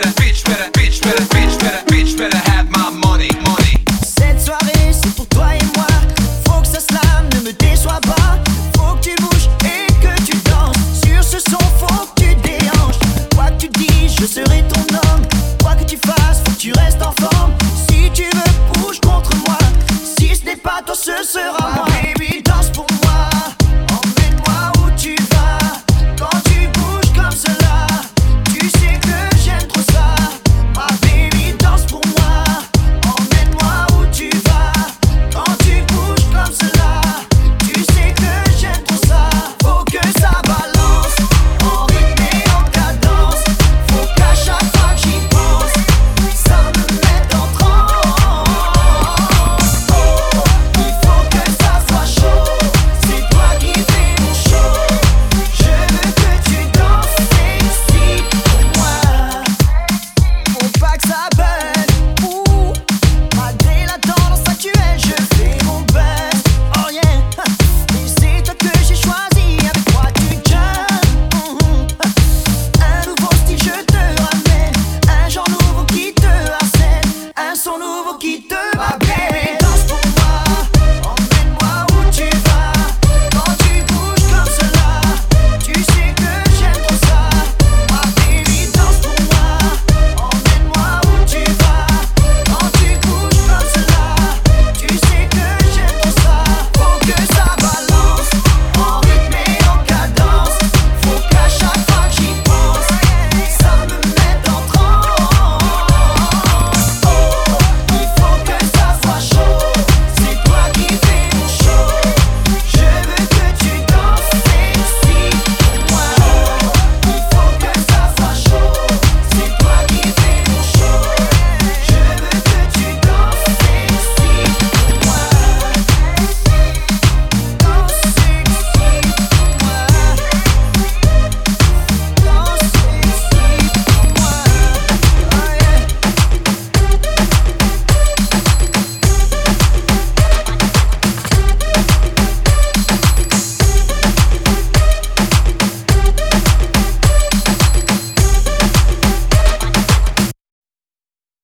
better, bitch better.